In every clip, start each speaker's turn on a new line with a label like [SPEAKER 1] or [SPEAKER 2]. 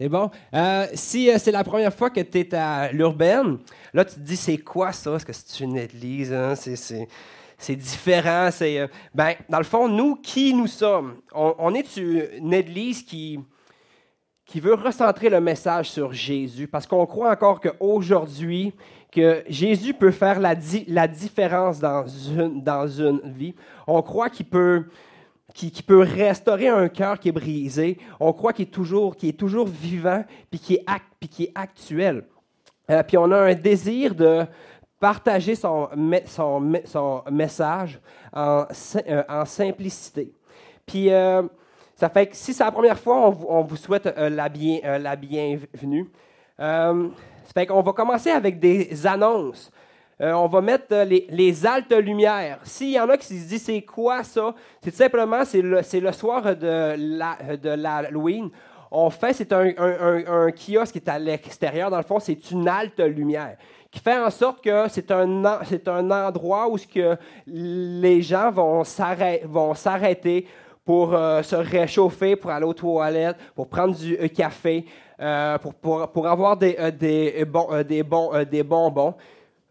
[SPEAKER 1] C'est bon. Euh, si euh, c'est la première fois que tu es à l'urbaine, là, tu te dis, c'est quoi ça? Est-ce que c'est une église? Hein? C'est, différent. C'est, euh, ben, dans le fond, nous, qui nous sommes? On, est une église qui, qui veut recentrer le message sur Jésus parce qu'on croit encore qu'aujourd'hui, que Jésus peut faire la, la différence dans une, dans une vie. On croit qu'il peut qui, peut restaurer un cœur qui est brisé. On croit qu'il est toujours, est toujours vivant, puis qui est, puis qui est actuel. Euh, puis on a un désir de partager son, message en, euh, en, simplicité. Puis euh, ça fait que si c'est la première fois, on, vous souhaite la, bien, la bienvenue. ça fait qu'on va commencer avec des annonces. Euh, on va mettre euh, les, altes lumières. S'il y en a qui se disent c'est quoi ça, c'est tout simplement c'est le, le, soir de l'Halloween. on fait, c'est un, un, kiosque qui est à l'extérieur. Dans le fond, c'est une halte lumière qui fait en sorte que c'est un, c'est un endroit où ce que les gens vont s'arrêter pour euh, se réchauffer, pour aller aux toilettes, pour prendre du café, pour, pour, pour, avoir des, des, bon, des, bon, des bonbons.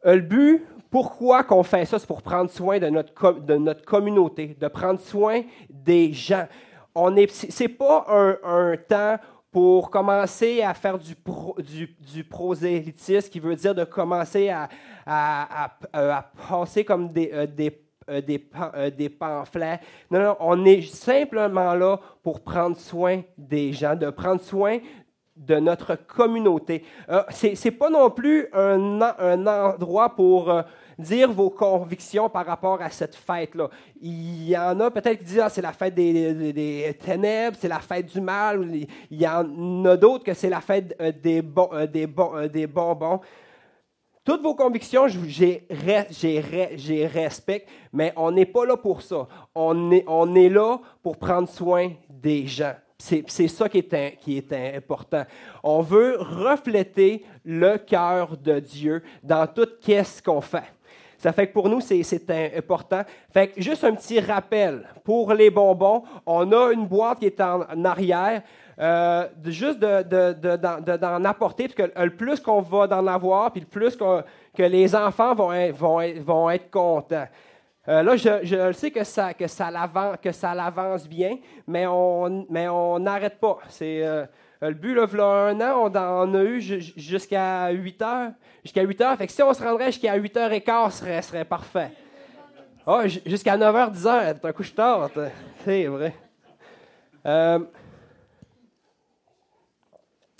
[SPEAKER 1] Euh, le but, pourquoi qu'on fait ça, c'est pour prendre soin de notre, de communauté, de prendre soin des gens. Ce n'est pas un, temps pour commencer à faire du, prosélytisme, qui veut dire de commencer à, à, à, passer comme des, euh, euh, des, pamphlets. Non, non, on est simplement là pour prendre soin des gens, de prendre soin de notre communauté. Euh, Ce n'est pas non plus un, un endroit pour euh, dire vos convictions par rapport à cette fête-là. Il y en a peut-être qui disent ah, c'est la fête des, ténèbres, c'est la fête du mal. Il y en a d'autres que c'est la fête euh, des, bon, des, bon, des bonbons. Toutes vos convictions, j'ai respecte, mais on n'est pas là pour ça. On est, on est là pour prendre soin des gens. C'est ça qui est, qui est important. On veut refléter le cœur de Dieu dans tout ce qu'on fait. Ça fait que pour nous, c'est important. Fait juste un petit rappel. Pour les bonbons, on a une boîte qui est en, arrière. Euh, juste d'en apporter, parce que le plus qu'on va d'en avoir, puis le plus que les enfants vont vont vont être contents. Euh, là, je, sais que ça, que ça l'avance bien, mais on mais n'arrête pas. C'est euh, le but, là, il un an, on en a eu jusqu'à 8 heures. Jusqu'à 8 heures. Fait que si on se rendrait jusqu'à 8 h et quart, ce serait, parfait. Oh, jusqu'à 9 h, 10 h, c'est un couche tard. C'est vrai. Euh,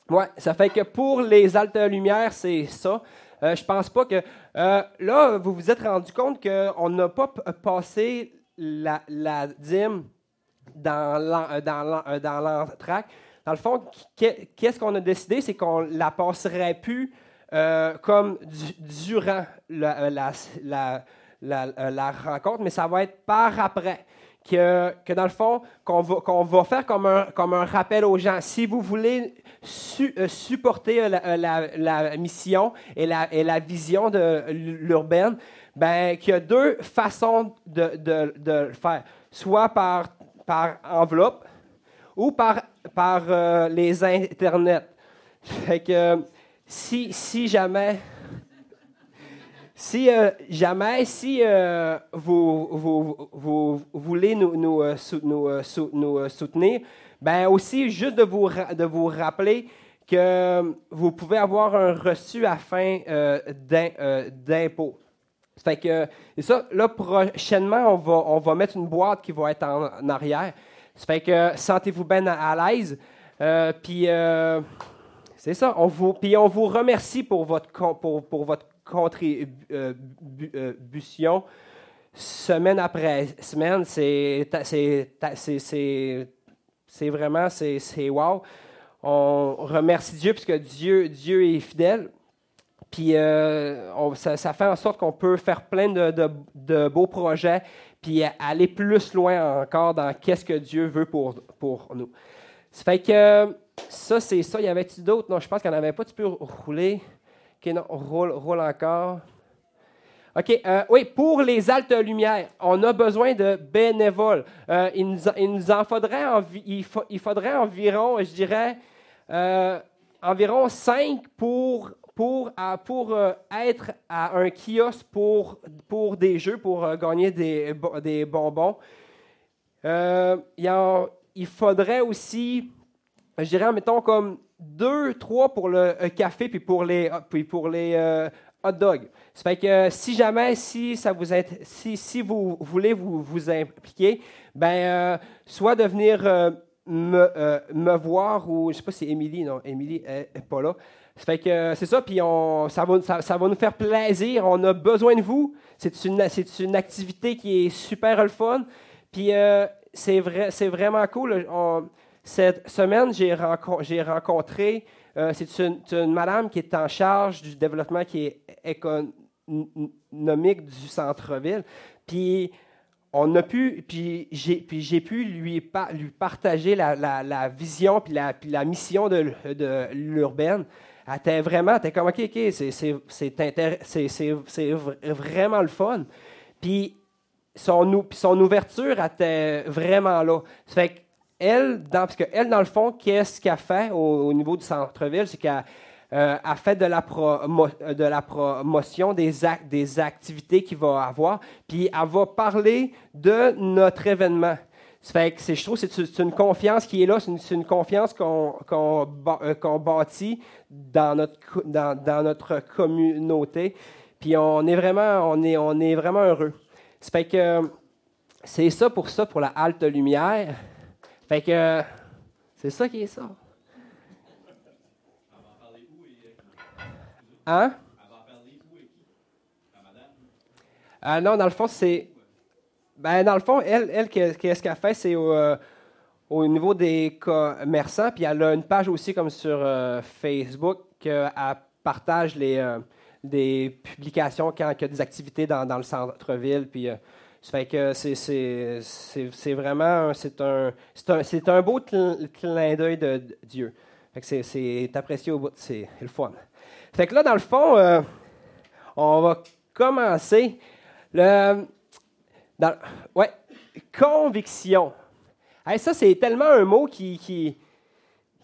[SPEAKER 1] ouais, ça fait que pour les altes lumières, c'est ça. Euh, je pense pas que. Euh, là, vous vous êtes rendu compte qu'on n'a pas passé la, dîme dans euh, l'entraque. Dans, le fond, qu'est-ce qu'on a décidé? C'est qu'on la passerait plus comme durant la, rencontre, mais ça va être par après que, dans le fond, qu'on va, qu'on va faire comme un, comme un rappel aux gens. Si vous voulez euh, supporter euh, euh, la, la, mission et la, et la vision de l'urbaine, ben, qu'il y a deux façons de, de, de, le faire. Soit par, par enveloppe ou par, par les internets. Fait que si, si jamais si euh, jamais, si euh, vous, vous, voulez nous, euh, soutenir, ben aussi juste de vous, de vous rappeler que vous pouvez avoir un reçu à fin d'impôt. Fait que, et ça, là, prochainement, on va, on va mettre une boîte qui va être en, arrière. Ça fait que sentez-vous bien à, l'aise. puis, c'est ça. On vous, puis on vous remercie pour votre, pour, pour votre contribution semaine après semaine. C'est vraiment, c'est wow. On remercie Dieu puisque Dieu, Dieu est fidèle. Puis euh, ça, fait en sorte qu'on peut faire plein de, de, beaux projets, puis aller plus loin encore dans qu'est-ce que Dieu veut pour, pour nous. Ça fait que ça, c'est ça. Il y avait-tu d'autres? Non, je pense qu'il n'y en avait pas. Tu peux rouler. OK, non, roule, roule encore. OK, euh, oui, pour les altes lumières, on a besoin de bénévoles. Euh, il, nous, en faudrait, il, faudrait environ, je dirais, euh, environ 5 pour, pour, pour être à un kiosque pour, pour des jeux, pour gagner des, des bonbons. il, il faudrait aussi, je dirais, mettons comme 2, 3 pour le café puis pour les, puis pour les hot dogs. Ça fait que si jamais, si, ça vous si, si vous voulez vous, vous impliquer, ben, euh, soit de venir euh, me, euh, me, voir, ou je sais pas si Émilie, non, Émilie n'est pas là. Ça fait que c'est ça, puis on, ça, va, ça, va nous faire plaisir. On a besoin de vous. C'est une, une activité qui est super fun. Puis c'est, vrai, c'est vraiment cool. Cette semaine, j'ai, rencontré, c'est une, madame qui est en charge du développement économique du centre-ville. Puis on a pu, puis j'ai, pu lui, partager la, vision puis la, mission de, l'urbaine. Elle était vraiment, était comme, OK, OK, c'est, vraiment le fun. Puis son, son ouverture était vraiment là. Ça fait qu'elle, dans, parce qu'elle, dans le fond, qu'est-ce qu'elle fait au, au niveau du centre-ville, c'est qu'elle euh, a fait de la, la promotion des, activités qu'il va avoir, puis elle va parler de notre événement. Ça que je trouve que c'est une confiance qui est là, c'est une, confiance qu'on euh, bâtit dans notre, dans, notre communauté. Puis on est vraiment, on est, on est vraiment heureux. Ça que c'est ça pour ça, pour la halte lumière. Fait que c'est ça qui est ça. Hein? Ah non, dans le fond, c'est. Ben, dans le fond, elle, elle qu'est-ce qu'elle fait, c'est au, euh, au, niveau des commerçants, puis elle a une page aussi comme sur euh, Facebook qu'elle partage les, euh, des publications quand il y a des activités dans, dans le centre-ville, puis fait que c'est vraiment c'est un, un, beau clin d'œil de, Dieu. C'est apprécié au bout, c'est le fun. Fait que là, dans le fond, euh, on va commencer. Le, ouais, conviction. ça, c'est tellement un mot qui, qui,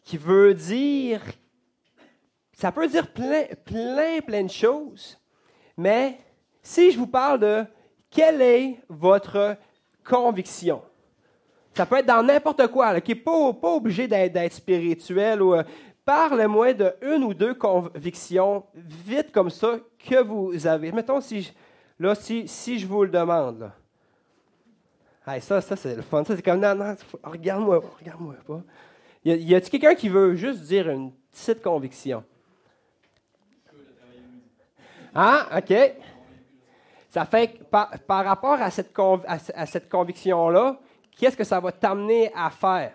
[SPEAKER 1] qui veut dire. Ça peut dire plein, plein, plein de choses. Mais si je vous parle de quelle est votre conviction, ça peut être dans n'importe quoi, qui n'est pas, pas, obligé d'être spirituel ou euh, Parle-moi de une ou deux convictions, vite comme ça, que vous avez. Mettons, si, là, si, je vous le demande. Là. ça, ça c'est le fun. Ça, c'est comme, non, non, regarde-moi, regarde-moi pas. Y a-t-il quelqu'un qui veut juste dire une petite conviction? Ah, OK. Ça fait que par, rapport à cette, conviction-là, qu'est-ce que ça va t'amener à faire?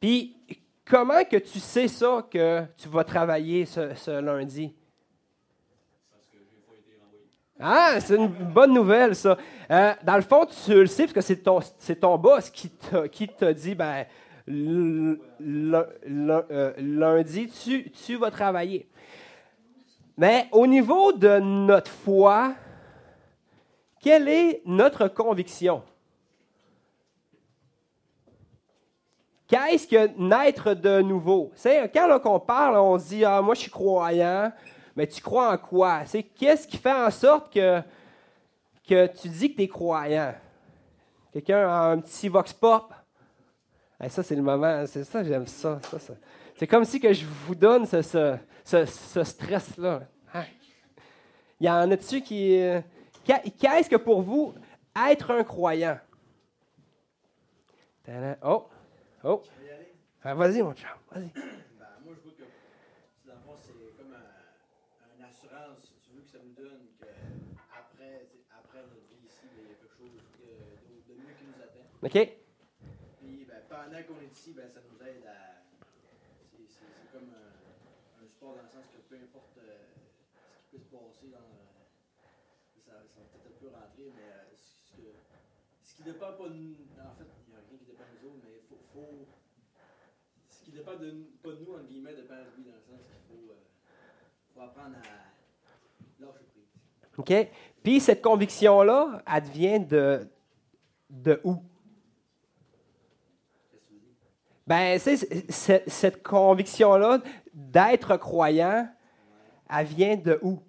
[SPEAKER 1] Puis, comment que tu sais ça que tu vas travailler ce, lundi? Ah, c'est une bonne nouvelle, ça. Euh, dans le fond, tu le sais parce que c'est ton, ton boss qui t'a, dit, ben, euh, lundi, tu vas travailler. Mais au niveau de notre foi, quelle est notre conviction? Qu'est-ce que naître de nouveau? Quand on parle, on dit Ah, moi je suis croyant, mais tu crois en quoi? C'est qu'est-ce qui fait en sorte que, que tu dis que tu es croyant? Quelqu'un a un petit vox pop? ça, c'est le moment, c'est ça, j'aime ça. C'est comme si que je vous donne ce, ce, stress-là. Hein? Il y en a-tu qui. Euh, qu'est-ce que pour vous être un croyant? Oh! Oh! Ah, vas-y, mon chat, vas-y.
[SPEAKER 2] Ben, moi, je vois que, dans le fond, c'est comme une assurance, si tu veux, que ça nous donne qu'après après notre vie ici, ben, il y a quelque chose de, de, mieux qui nous attend.
[SPEAKER 1] OK.
[SPEAKER 2] Puis, ben, pendant qu'on est ici, ben, ça nous aide à. C'est comme un, un, sport dans le sens que peu importe euh, ce qui peut se passer, dans, euh, ça, ça va peut-être un peu rentrer, mais euh, ce, ce qui dépend pas de nous, en fait, ce qui dépend de, pas de nous, entre guillemets, dépend de lui, dans le sens qu'il faut, euh, faut apprendre à lâcher prise.
[SPEAKER 1] OK? Puis cette conviction-là, elle vient de, de où? Ben, c'est- cette conviction-là d'être croyant, elle vient de où?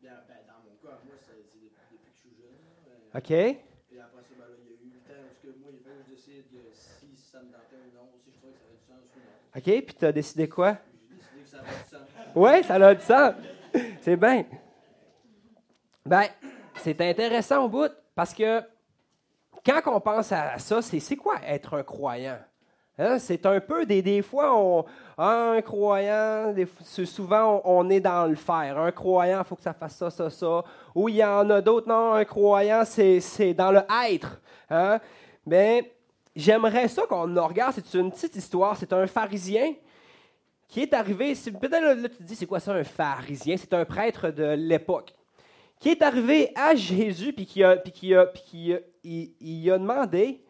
[SPEAKER 2] Bien, ben, dans mon cas, moi, c'est c'est depuis, depuis que je suis jeune. là, euh,
[SPEAKER 1] OK?
[SPEAKER 2] Et après ça, ben, là, il y a eu le temps où ce que moi, il que je décide si ça me tentait ou non, si je trouvais que ça avait du sens ou non.
[SPEAKER 1] OK? Puis tu as décidé quoi?
[SPEAKER 2] Puis j'ai décidé que ça avait du sens.
[SPEAKER 1] Oui, ça a du sens. C'est bien. Ben, c'est intéressant au bout parce que quand on pense à ça, c'est quoi être un croyant? Hein? C'est un peu des, des fois, on, un croyant, des souvent on, on est dans le faire. Un croyant, il faut que ça fasse ça, ça, ça. Ou il y en a d'autres, non, un croyant, c'est dans le être. Hein? Mais j'aimerais ça qu'on regarde, c'est une petite histoire. C'est un pharisien qui est arrivé, peut-être là, tu te dis, c'est quoi ça un pharisien? C'est un prêtre de l'époque. Qui est arrivé à Jésus, puis qui a, puis qui a, puis qui a- il, demandé,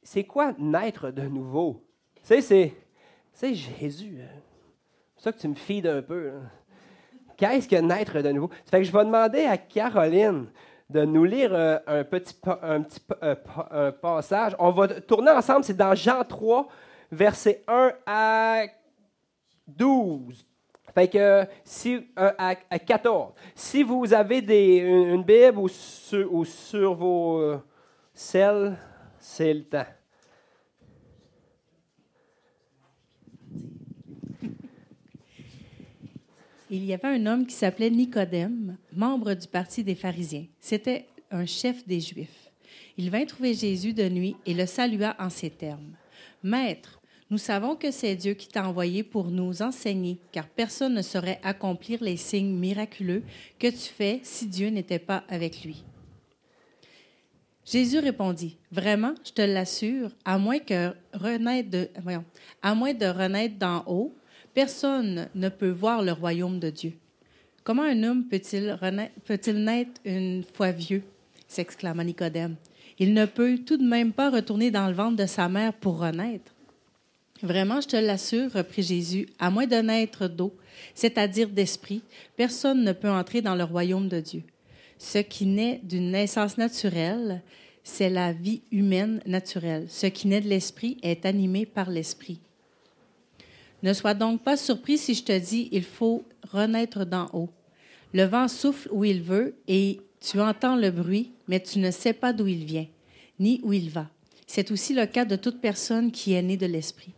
[SPEAKER 1] c'est quoi naître de nouveau? Tu sais, c'est, c'est Jésus. hein. C'est ça que tu me fides un peu. hein. Qu'est-ce que naître de nouveau? Fait que je vais demander à Caroline de nous lire euh, un petit, un petit euh, passage. On va tourner ensemble, c'est dans Jean 3, versets 1 à 12. Fait que si, à, à 14. Si vous avez des, une, Bible sur, ou sur vos euh, selles, c'est le temps.
[SPEAKER 3] Il y avait un homme qui s'appelait Nicodème, membre du parti des pharisiens. C'était un chef des Juifs. Il vint trouver Jésus de nuit et le salua en ces termes. Maître, nous savons que c'est Dieu qui t'a envoyé pour nous enseigner, car personne ne saurait accomplir les signes miraculeux que tu fais si Dieu n'était pas avec lui. Jésus répondit, Vraiment, je te l'assure, à moins que renaître de, voyons, à moins de renaître d'en haut, personne ne peut voir le royaume de Dieu. Comment un homme peut-il peut-il naître une fois vieux? s'exclama Nicodème. Il ne peut tout de même pas retourner dans le ventre de sa mère pour renaître. Vraiment, je te l'assure, reprit Jésus, à moins de naître d'eau, c'est-à-dire d'esprit, personne ne peut entrer dans le royaume de Dieu. Ce qui naît d'une naissance naturelle, c'est la vie humaine naturelle. Ce qui naît de l'esprit est animé par l'esprit. Ne sois donc pas surpris si je te dis il faut renaître d'en haut. Le vent souffle où il veut et tu entends le bruit, mais tu ne sais pas d'où il vient, ni où il va. C'est aussi le cas de toute personne qui est née de l'esprit.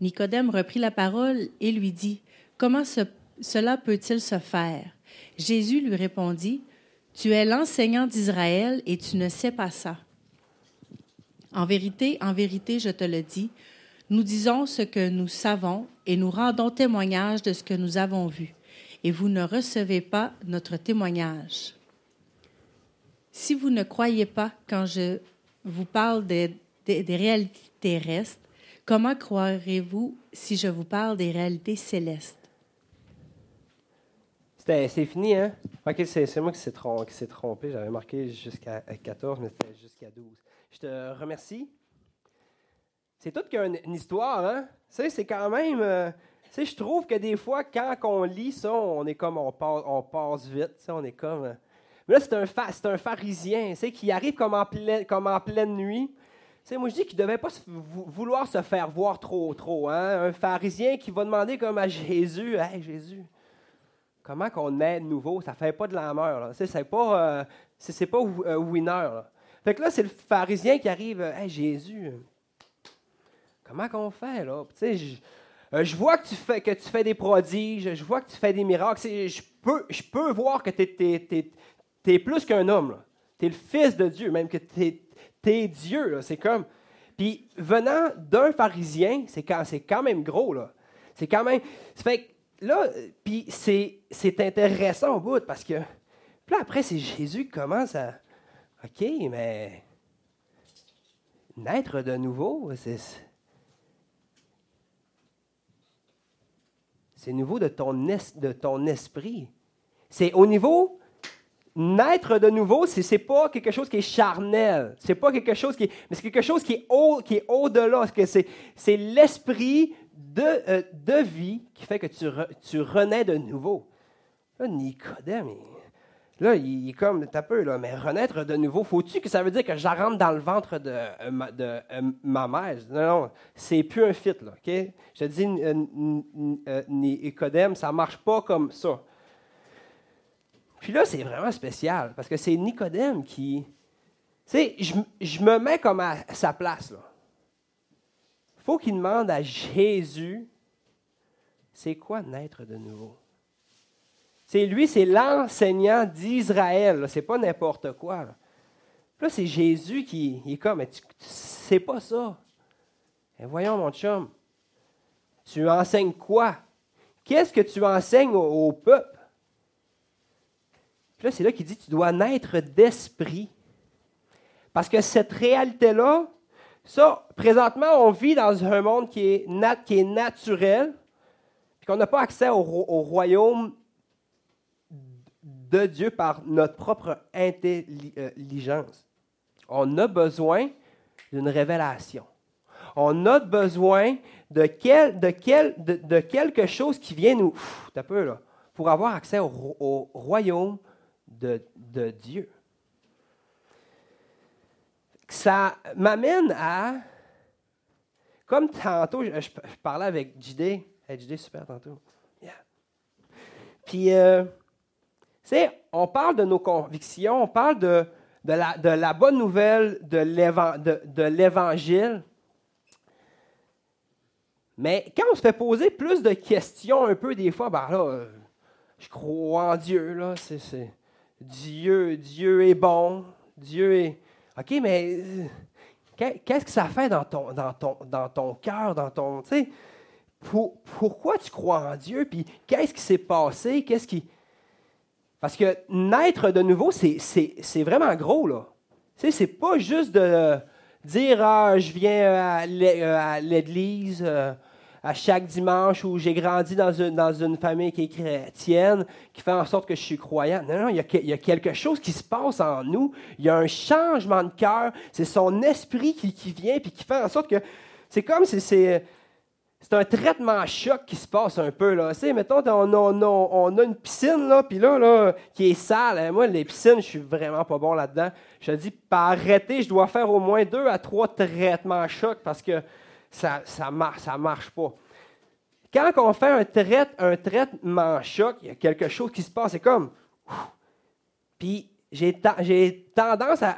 [SPEAKER 3] Nicodème reprit la parole et lui dit Comment ce- cela peut-il se faire? Jésus lui répondit Tu es l'enseignant d'Israël et tu ne sais pas ça. En vérité, en vérité, je te le dis, nous disons ce que nous savons et nous rendons témoignage de ce que nous avons vu, et vous ne recevez pas notre témoignage. Si vous ne croyez pas quand je vous parle des, réalités terrestres, comment croirez-vous si je vous parle des réalités célestes?
[SPEAKER 1] C'est fini, hein? OK, c'est moi qui s'est trompé. J'avais marqué jusqu'à 14, mais c'était jusqu'à 12. Je te remercie. C'est tout qu'une une histoire, hein? C'est quand même... euh, tu sais, je trouve que des fois, quand on lit ça, on est comme... On passe, on passe vite, on est comme... euh, Mais là, c'est un, un pharisien, tu qui arrive comme en, comme en pleine nuit. Tu moi, je dis qu'il ne devait pas vouloir se faire voir trop, trop, hein? Un pharisien qui va demander comme à Jésus, « Hey, Jésus, comment qu'on est nouveau, ça fait pas de la mort. Tu C'est pas, euh, winner. Là. Fait que là, c'est le pharisien qui arrive. Hey, Jésus, comment qu'on fait là? Je, euh, je vois que tu, fais, que tu fais des prodiges, je vois que tu fais des miracles. Je peux, je peux voir que tu es, plus qu'un homme. Tu es le fils de Dieu, même que tu es, Dieu. C'est comme. Puis venant d'un pharisien, c'est quand, quand même gros. là. C'est quand même. Fait là, puis c'est, c'est intéressant au bout parce que. Puis là, après, c'est Jésus qui commence à. OK, mais. Naître de nouveau, c'est. C'est nouveau de ton, es- de ton esprit. C'est au niveau. Naître de nouveau, c'est, c'est pas quelque chose qui est charnel. C'est pas quelque chose qui est. Mais c'est quelque chose qui est, au, qui est au-delà. C'est, c'est l'esprit de, euh, de vie qui fait que tu, tu renais de nouveau. Là, Nicodème, Là, il est comme, t'as peu, là, mais renaître de nouveau, faut-tu que ça veut dire que je rentre dans le ventre de, euh, euh, ma mère? Non, non, c'est plus un fit, là, OK? Je te dis, euh, Nicodème, ça marche pas comme ça. Puis là, c'est vraiment spécial, parce que c'est Nicodème qui... Tu sais, je, je, me mets comme à sa place, là. faut qu'il demande à Jésus, c'est quoi naître de nouveau? C'est lui, c'est l'enseignant d'Israël. C'est pas n'importe quoi. Là, c'est Jésus qui est comme, mais tu, pas ça. Et voyons, mon chum, tu enseignes quoi? Qu'est-ce que tu enseignes au, peuple? Puis là, c'est là qu'il dit, tu dois naître d'esprit. Parce que cette réalité-là, ça, présentement, on vit dans un monde qui est, nat, qui naturel, puis qu'on n'a pas accès au royaume de Dieu par notre propre intelligence. On a besoin d'une révélation. On a besoin de, quel, de, quel, de, quelque chose qui vient nous... un peu là, pour avoir accès au, royaume de, Dieu. Ça m'amène à... Comme tantôt, je, parlais avec JD. Hey, JD, super tantôt. Puis... Euh, sais, on parle de nos convictions, on parle de, la, bonne nouvelle de l'Évangile. Mais quand on se fait poser plus de questions un peu des fois, ben là, euh, je crois en Dieu, là, c'est, Dieu, Dieu est bon, Dieu est... OK, mais euh, qu'est-ce que ça fait dans ton, dans dans ton cœur, dans ton... Pourquoi tu crois en Dieu, puis qu'est-ce qui s'est passé, qu'est-ce qui... Parce que naître de nouveau, c'est vraiment gros, là. Tu c'est pas juste de dire ah, je viens à l'église euh, à chaque dimanche où j'ai grandi dans une, dans une famille qui est chrétienne, qui fait en sorte que je suis croyant. Non, non, il y, a, il y a quelque chose qui se passe en nous. Il y a un changement de cœur. C'est son esprit qui, qui vient puis qui fait en sorte que c'est comme si c'est c'est un traitement choc qui se passe un peu. Là. Tu mettons, on, a une piscine, là, puis là, là, qui est sale. Hein. Moi, les piscines, je suis vraiment pas bon là-dedans. Je te dis, par arrêter, je dois faire au moins deux à trois traitements choc parce que ça ne marche, ça marche pas. Quand on fait un, trait, un traitement choc, il y a quelque chose qui se passe. C'est comme... Puis j'ai, tendance à,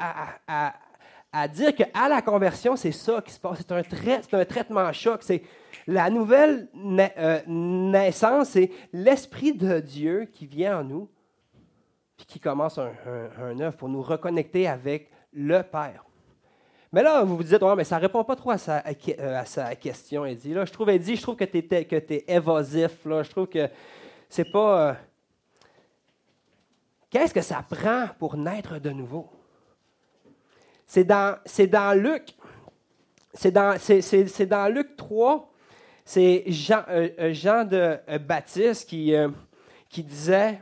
[SPEAKER 1] à, dire qu'à la conversion, c'est ça qui se passe. C'est un, c'est un traitement choc. C'est la nouvelle euh, naissance, c'est l'Esprit de Dieu qui vient en nous, puis qui commence un, un, œuvre pour nous reconnecter avec le Père. Mais là, vous vous dites, mais ça ne répond pas trop à sa, sa question, Eddie. Là, je trouve, je trouve que tu es, évasif. Je trouve que c'est pas. Euh, qu'est-ce que ça prend pour naître de nouveau? C'est dans, dans Luc. C'est dans, c'est, dans Luc 3, c'est Jean, euh, euh, de euh, Baptiste qui, disait,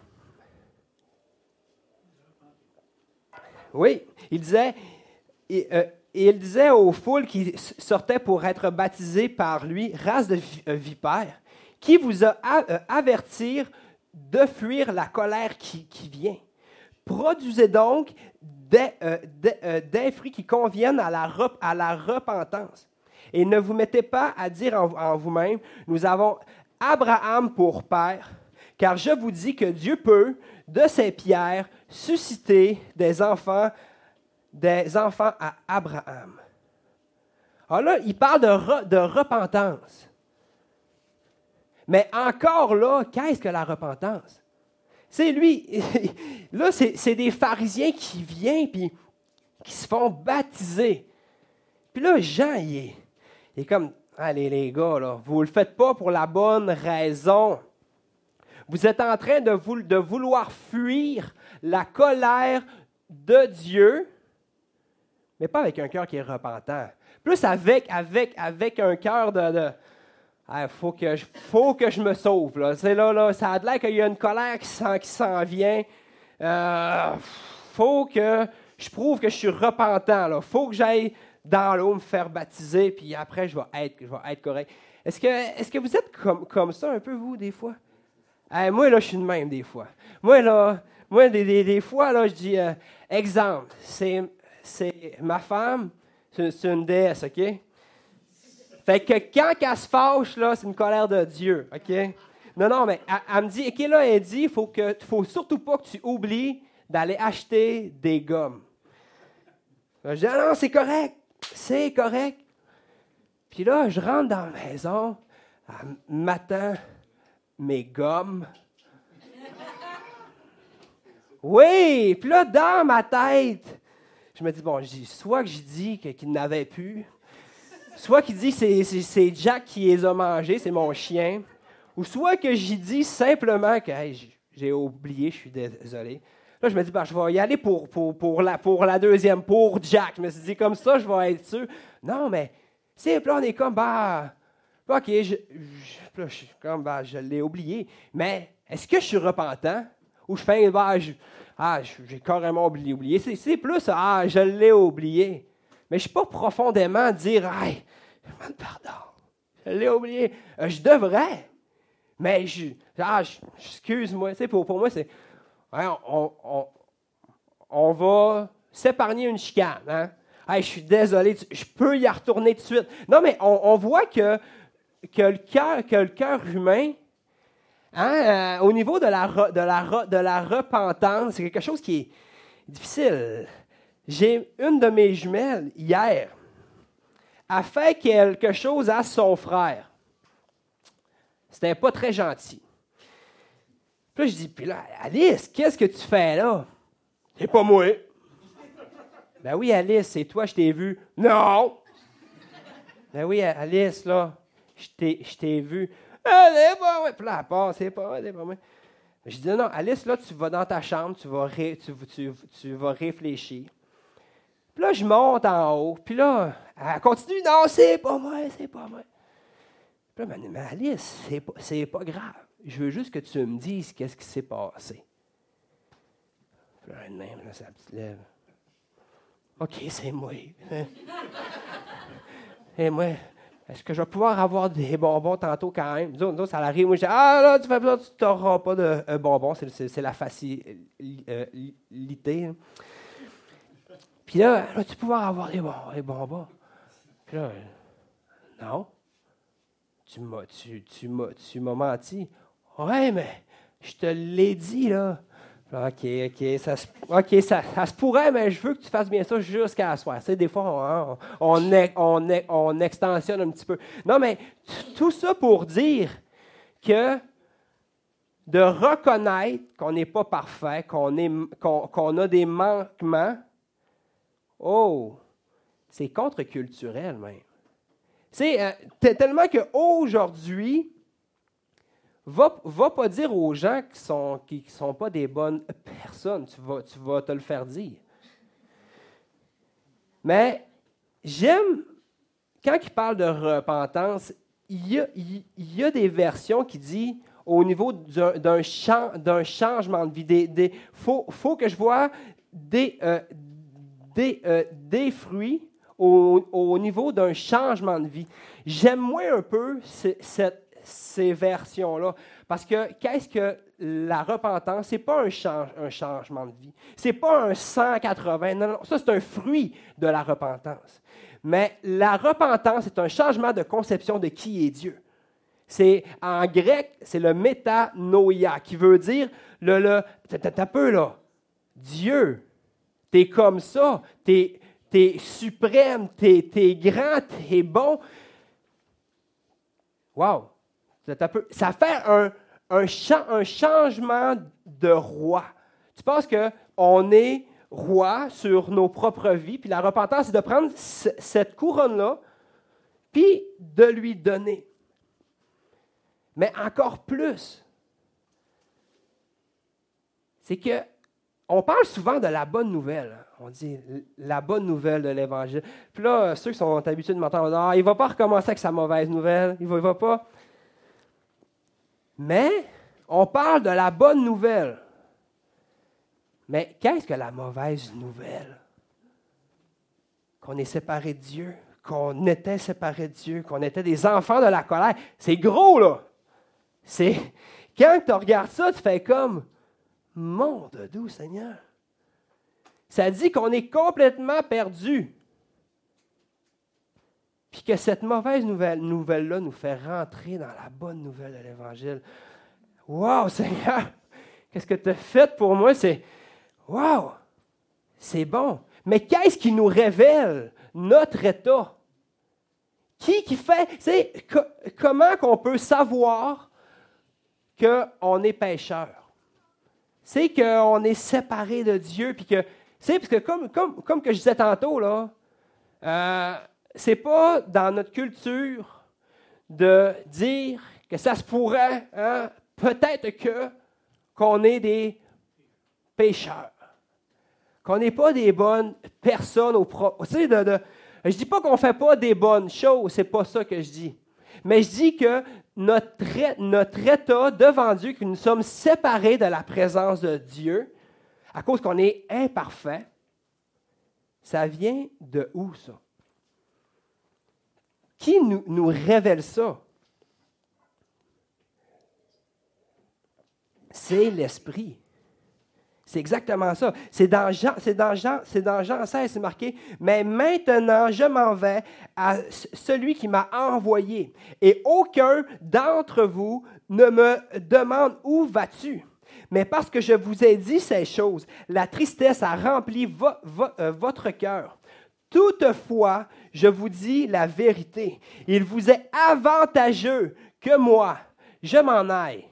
[SPEAKER 1] oui, il disait, il disait aux foules qui sortaient pour être baptisées par lui, race de vipères, qui vous a averti de fuir la colère qui, vient. Produisez donc des, des, fruits qui conviennent à la, à la repentance. Et ne vous mettez pas à dire en, vous-même, nous avons Abraham pour père, car je vous dis que Dieu peut, de ces pierres, susciter des enfants, des enfants à Abraham. Alors là, il parle de, repentance. Mais encore là, qu'est-ce que la repentance? C'est lui, là, c'est des pharisiens qui viennent puis qui se font baptiser. Puis là, Jean, il est, il est comme, allez les gars, là, vous ne le faites pas pour la bonne raison. Vous êtes en train de, de vouloir fuir la colère de Dieu, mais pas avec un cœur qui est repentant. Plus avec, avec, avec un cœur de, il faut, que je, faut que je me sauve. Là. C'est là, là, ça a l'air qu'il y a une colère qui s'en, vient. Euh, faut que je prouve que je suis repentant. Il faut que j'aille dans l'eau, me faire baptiser, puis après, je vais être, je vais être correct. Est-ce que, est que vous êtes comme, comme ça un peu, vous, des fois? moi, là, je suis de même, des fois. Moi, là, moi, des, des- fois, là, je dis, euh, exemple, c'est, ma femme, c'est, une déesse, OK? Fait que quand elle se fâche, là, c'est une colère de Dieu, OK? Non, non, mais elle, me dit, OK, là, elle dit, il faut, faut surtout pas que tu oublies d'aller acheter des gommes. Je dis, ah non, c'est correct, c'est correct. Puis là, je rentre dans la maison, elle mes gommes. Oui, puis là, dans ma tête, je me dis, bon, soit que je dis qu'il n'avait plus, soit qu'il dit que c'est, c'est- Jack qui les a mangés, c'est mon chien, ou soit que j'y dis simplement que j'ai oublié, je suis désolé. Là, je me dis, ben, je vais y aller pour, pour, pour, la, pour la deuxième, pour Jack. Je me suis dit, comme ça, je vais être sûr. Non, mais c'est là, on est comme, bah, OK, je, je, là, je comme, bah, je l'ai oublié. Mais est-ce que je suis repentant? Ou je fais, bah, je- ah, j'ai carrément oublié. oublié. C'est, plus, ah, je l'ai oublié. Mais je ne suis pas profondément dire, hey, je demande pardon. Je l'ai oublié. Euh, je devrais. Mais je, ah, je- excuse-moi. Pour, pour moi, c'est, ouais, on, va s'épargner une chicane. Hein? Je suis désolé, je peux y retourner tout de suite. Non, mais on, voit que, le cœur, humain, hein, euh, au niveau de la, de la repentance, c'est quelque chose qui est difficile. J'ai une de mes jumelles hier a fait quelque chose à son frère. C'était pas très gentil. Puis là, je dis, puis là, Alice, qu'est-ce que tu fais là? C'est pas moi. Ben oui, Alice, c'est toi, je t'ai vu. Non! Ben oui, Alice, là, je t'ai, vu. Ah, c'est pas moi. Puis là, elle part, c'est pas moi, c'est pas moi. Je dis, non, Alice, là, tu vas dans ta chambre, tu vas, ré- tu, tu- tu vas réfléchir. Puis là, je monte en haut. Puis là, elle continue, non, c'est pas moi, c'est pas moi. Puis là, mais Alice, c'est pas, c'est pas grave. Je veux juste que tu me dises qu'est-ce qui s'est passé. Elle même, là, sa petite lèvre. OK, c'est moi. Et moi, est-ce que je vais pouvoir avoir des bonbons tantôt quand même? Autres, ça arrive. Moi, je dis, ah là, tu fais pas, tu n'auras pas de euh, bonbons. C'est, la facilité. hein. Puis là, là, tu pouvoir avoir des, bon- des bonbons. Puis là, euh, non. Tu m'as, tu, tu m'as, tu m'as menti. Ouais, mais je te l'ai dit, là. OK, OK, ça se, ça, ça se pourrait, mais je veux que tu fasses bien ça jusqu'à la. Tu sais, des fois, on, hein, on, on, on, on extensionne un petit peu. Non, mais tout ça pour dire que de reconnaître qu'on n'est pas parfait, qu'on, a des manquements, oh, c'est contre-culturel même. C'est euh, tellement qu'aujourd'hui, va, pas dire aux gens qui sont, qui, sont pas des bonnes personnes. Tu vas, tu vas te le faire dire. Mais j'aime, quand il parle de repentance, il y a, des versions qui disent au niveau d'un, d'un chan- d'un changement de vie. Il faut, faut que je vois des, euh, des, euh, des fruits au, au niveau d'un changement de vie. J'aime moins un peu ce- cette, ces versions-là. Parce que qu'est-ce que la repentance? Ce n'est pas un, change- un changement de vie. Ce n'est pas un 180. Non, non, ça, c'est un fruit de la repentance. Mais la repentance est un changement de conception de qui est Dieu. C'est en grec, c'est le métanoïa, qui veut dire le, le t'as peu là. Dieu, t'es comme ça, t'es es suprême, t'es es grand, t'es bon. Wow! Ça fait un, un, cha- un changement de roi. Tu penses qu'on est roi sur nos propres vies, puis la repentance, c'est de prendre ce- cette couronne-là, puis de lui donner. Mais encore plus, c'est que on parle souvent de la bonne nouvelle. hein. On dit la bonne nouvelle de l'Évangile. Puis là, ceux qui sont habitués de m'entendre, ah, il ne va pas recommencer avec sa mauvaise nouvelle. Il ne va pas. Mais on parle de la bonne nouvelle. Mais qu'est-ce que la mauvaise nouvelle? Qu'on est séparé de Dieu, qu'on était séparé de Dieu, qu'on était des enfants de la colère. C'est gros, là. C'est quand tu regardes ça, tu fais comme Mon doux Seigneur. Ça dit qu'on est complètement perdu. Puis que cette mauvaise nouvelle, nouvelle-là nous fait rentrer dans la bonne nouvelle de l'Évangile. Wow, Seigneur, qu'est-ce que tu as fait pour moi? C'est Wow, c'est bon. Mais qu'est-ce qui nous révèle notre état? Qui qui fait, c'est comment qu'on peut savoir qu'on est pécheur? C'est qu'on est séparé de Dieu, puis que, c'est parce que comme, comme, comme que je disais tantôt, là, euh, c'est pas dans notre culture de dire que ça se pourrait, hein, peut-être que, qu'on est des pécheurs, qu'on n'est pas des bonnes personnes au propre. Tu sais, de, je dis pas qu'on ne fait pas des bonnes choses, c'est pas ça que je dis. Mais je dis que notre, notre état devant Dieu, que nous sommes séparés de la présence de Dieu, à cause qu'on est imparfait, ça vient de où ça? Qui nous, révèle ça? C'est l'Esprit. C'est exactement ça. C'est dans Jean, c'est dans Jean, c'est dans Jean 16, c'est marqué. Mais maintenant, je m'en vais à celui qui m'a envoyé. Et aucun d'entre vous ne me demande où vas-tu. Mais parce que je vous ai dit ces choses, la tristesse a rempli euh, votre cœur. Toutefois, je vous dis la vérité. Il vous est avantageux que moi, je m'en aille.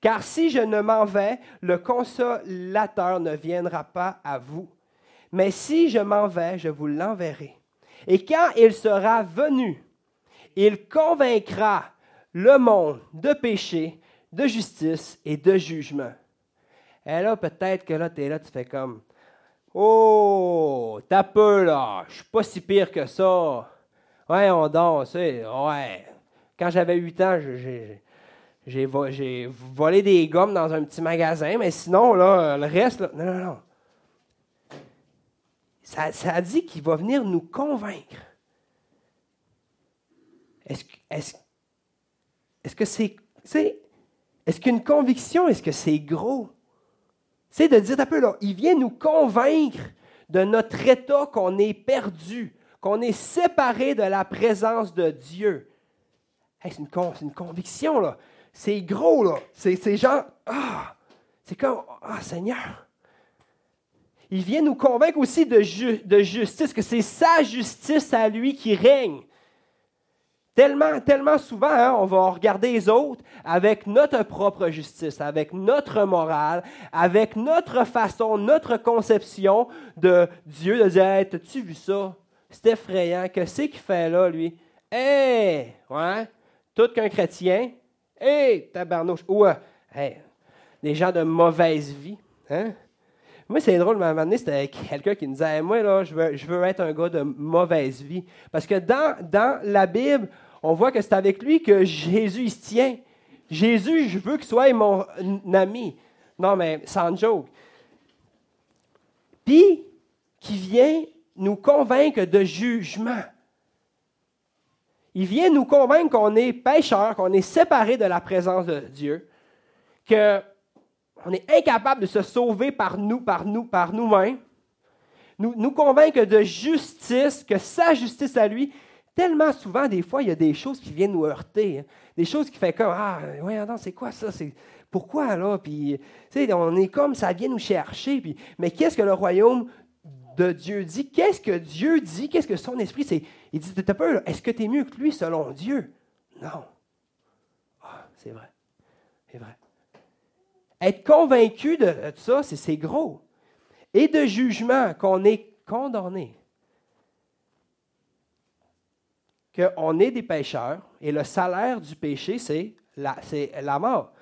[SPEAKER 1] Car si je ne m'en vais, le consolateur ne viendra pas à vous. Mais si je m'en vais, je vous l'enverrai. Et quand il sera venu, il convaincra le monde de péché, de justice et de jugement. Et là, peut-être que là, tu es là, tu fais comme Oh, t'as peu là, je suis pas si pire que ça. Ouais, on danse, ouais. Quand j'avais 8 ans, j'ai volé des gommes dans un petit magasin, mais sinon, là, le reste, non, non, non. Ça, ça dit qu'il va venir nous convaincre. Est-ce, est-ce, que c'est, est-ce qu'une conviction, est-ce que c'est gros? C'est de dire un peu, là, il vient nous convaincre de notre état qu'on est perdu, qu'on est séparé de la présence de Dieu. c'est, une, une conviction, là c'est gros, là. C'est genre, ah, c'est comme, ah, Seigneur. Il vient nous convaincre aussi de justice, que c'est sa justice à lui qui règne. Tellement, tellement souvent, hein, on va regarder les autres avec notre propre justice, avec notre morale, avec notre façon, notre conception de Dieu, de dire hey, T'as-tu vu ça? C'est effrayant. Qu'est-ce qu'il fait là, lui? Hé ouais, Tout qu'un chrétien, Hé, tabarnouche! Ou euh, des gens de mauvaise vie. Hein? Moi, c'est drôle, mais à un c'était quelqu'un qui me disait Moi, là, je veux, je veux être un gars de mauvaise vie. Parce que dans, dans la Bible, on voit que c'est avec lui que Jésus se tient. Jésus, je veux qu'il soit mon ami. Non, mais sans joke. Puis, qui vient nous convaincre de jugement. Il vient nous convaincre qu'on est pécheurs, qu'on est séparés de la présence de Dieu, qu'on est incapable de se sauver par nous, par nous, par nous-mêmes. Nous, nous convaincre de justice, que sa justice à lui, tellement souvent, des fois, il y a des choses qui viennent nous heurter. Hein. Des choses qui font comme Ah, oui, c'est quoi ça? C'est, pourquoi là? Puis, on est comme ça vient nous chercher. Puis, mais qu'est-ce que le royaume de Dieu dit? Qu'est-ce que Dieu dit? Qu'est-ce que son esprit? C'est, il dit, t'as peur, est-ce que tu es mieux que lui selon Dieu? Non. Ah, c'est vrai. C'est vrai. Être convaincu de, ça, c'est gros. Et de jugement, qu'on est condamné. Qu'on est des pécheurs et le salaire du péché, c'est la, mort.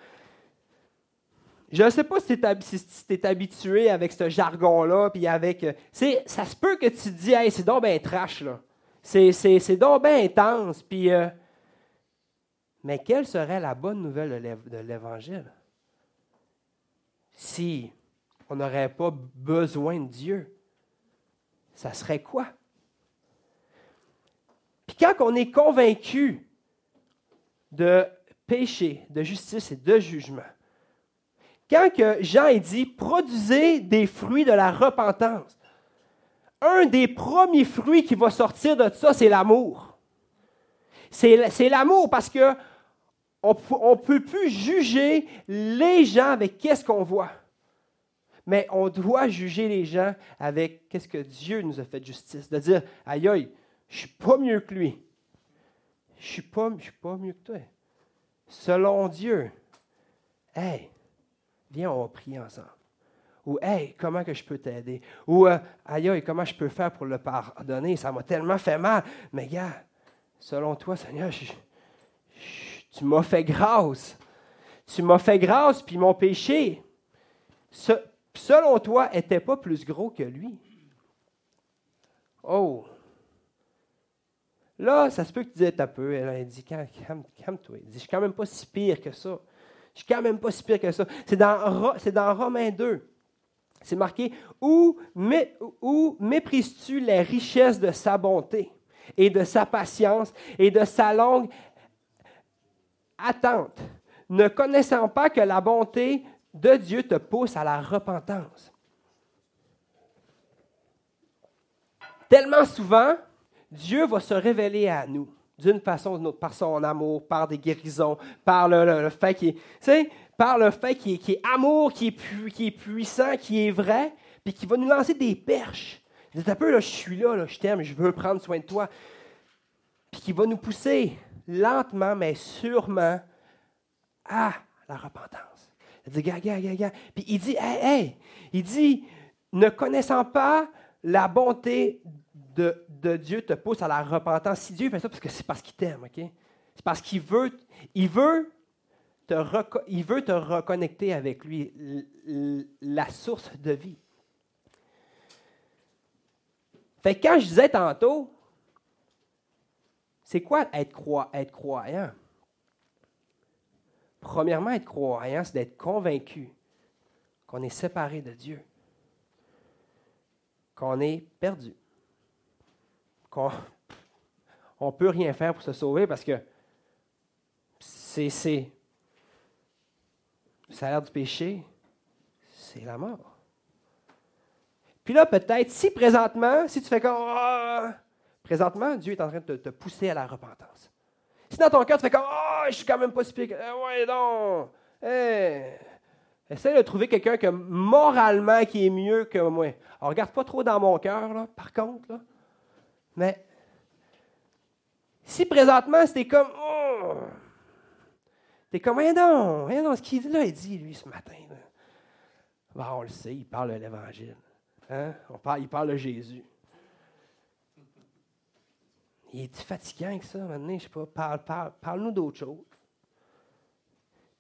[SPEAKER 1] Je ne sais pas si tu es, habitué avec ce jargon-là, puis avec. Ça se peut que tu te dis, hey, c'est donc bien trash, là. C'est donc bien intense. Puis, euh, mais quelle serait la bonne nouvelle de l'Évangile? Si on n'aurait pas besoin de Dieu, ça serait quoi? Quand on est convaincu de péché, de justice et de jugement, quand que Jean il dit produisez des fruits de la repentance, un des premiers fruits qui va sortir de ça, c'est l'amour. C'est l'amour parce que on ne peut plus juger les gens avec qu'est-ce qu'on voit. Mais on doit juger les gens avec qu'est-ce que Dieu nous a fait de justice. De dire, aïe aïe, je suis pas mieux que lui. Je ne suis, pas, suis pas mieux que toi. Selon Dieu, hey, viens, on va prier ensemble. Ou, hey, comment que je peux t'aider? Ou, euh, aïe, aïe, comment je peux faire pour le pardonner? Ça m'a tellement fait mal. Mais, gars, selon toi, Seigneur, tu m'as fait grâce. Tu m'as fait grâce, puis mon péché, selon toi, n'était pas plus gros que lui. Oh! Là, ça se peut que tu dises un peu. Elle dit calme-toi. Il dit Je suis quand même pas si pire que ça. Je suis quand même pas si pire que ça. C'est dans, dans Romains 2. C'est marqué Où, où méprises-tu les richesses de sa bonté et de sa patience et de sa longue attente, ne connaissant pas que la bonté de Dieu te pousse à la repentance. Tellement souvent, Dieu va se révéler à nous d'une façon ou d'une autre, par son amour, par des guérisons, par le, fait qu'il est, par le fait est, amour, qui est, qui puissant, qui est vrai, puis qui va nous lancer des perches. Il dit un peu, là, je suis là, là je t'aime, je veux prendre soin de toi. Puis qui va nous pousser lentement, mais sûrement, à la repentance. Il dit, gars, gars, gars, Puis il dit, hey, hey, il dit, ne connaissant pas la bonté de, Dieu te pousse à la repentance. Si Dieu fait ça, parce c'est parce qu'il t'aime, OK? C'est parce qu'il veut, te il reconnecter avec lui, la source de vie. Fait que quand je disais tantôt, c'est quoi être croyant? Premièrement, être croyant, c'est d'être convaincu qu'on est séparé de Dieu, qu'on est perdu, qu'on ne peut rien faire pour se sauver parce que c'est le salaire du péché, c'est la mort. Puis là, peut-être, si présentement, si tu fais comme ah, Présentement, Dieu est en train de te, pousser à la repentance. Si dans ton cœur, tu fais comme Oh, je suis quand même pas si. Eh, ouais, non. Essaye de trouver quelqu'un que moralement qui est mieux que moi. Alors, regarde pas trop dans mon cœur, là, par contre. Là. Mais si présentement, c'était comme oh, T'es comme, rien non, rien non, ce qu'il dit là, il dit, lui, ce matin. Là. on le sait, il parle de l'Évangile. Hein? Parle, il parle de Jésus. Il est fatigant que ça, maintenant, je sais pas. Parle, parle, parle-nous d'autre chose.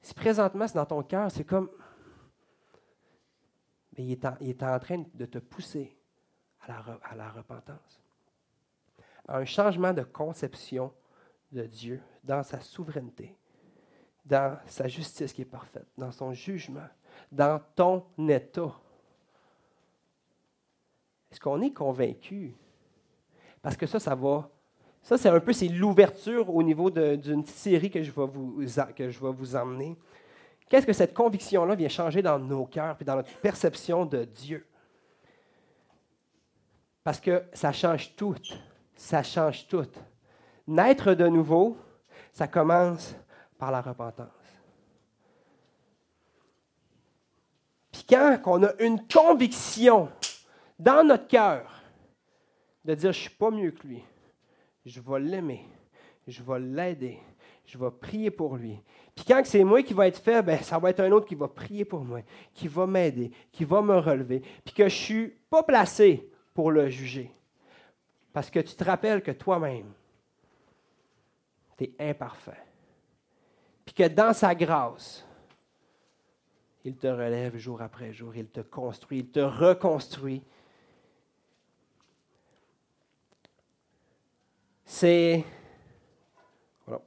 [SPEAKER 1] Si présentement c'est dans ton cœur, c'est comme. Mais il est, en, il est, en, train de te pousser à la, à la repentance. À un changement de conception de Dieu dans sa souveraineté, dans sa justice qui est parfaite, dans son jugement, dans ton état. Est-ce qu'on est convaincu? Parce que ça, ça va ça, c'est un peu c'est l'ouverture au niveau d'une série que je vais vous, que je vais vous emmener. Qu'est-ce que cette conviction-là vient changer dans nos cœurs et dans notre perception de Dieu? Parce que ça change tout. Ça change tout. Naître de nouveau, ça commence par la repentance. Puis quand on a une conviction dans notre cœur de dire je ne suis pas mieux que lui, je vais l'aimer, je vais l'aider, je vais prier pour lui. Puis quand c'est moi qui va être fait, ben, ça va être un autre qui va prier pour moi, qui va m'aider, qui va me relever, puis que je ne suis pas placé pour le juger. Parce que tu te rappelles que toi-même, tu es imparfait. Puis que dans sa grâce, il te relève jour après jour, il te construit, il te reconstruit c'est. Voilà.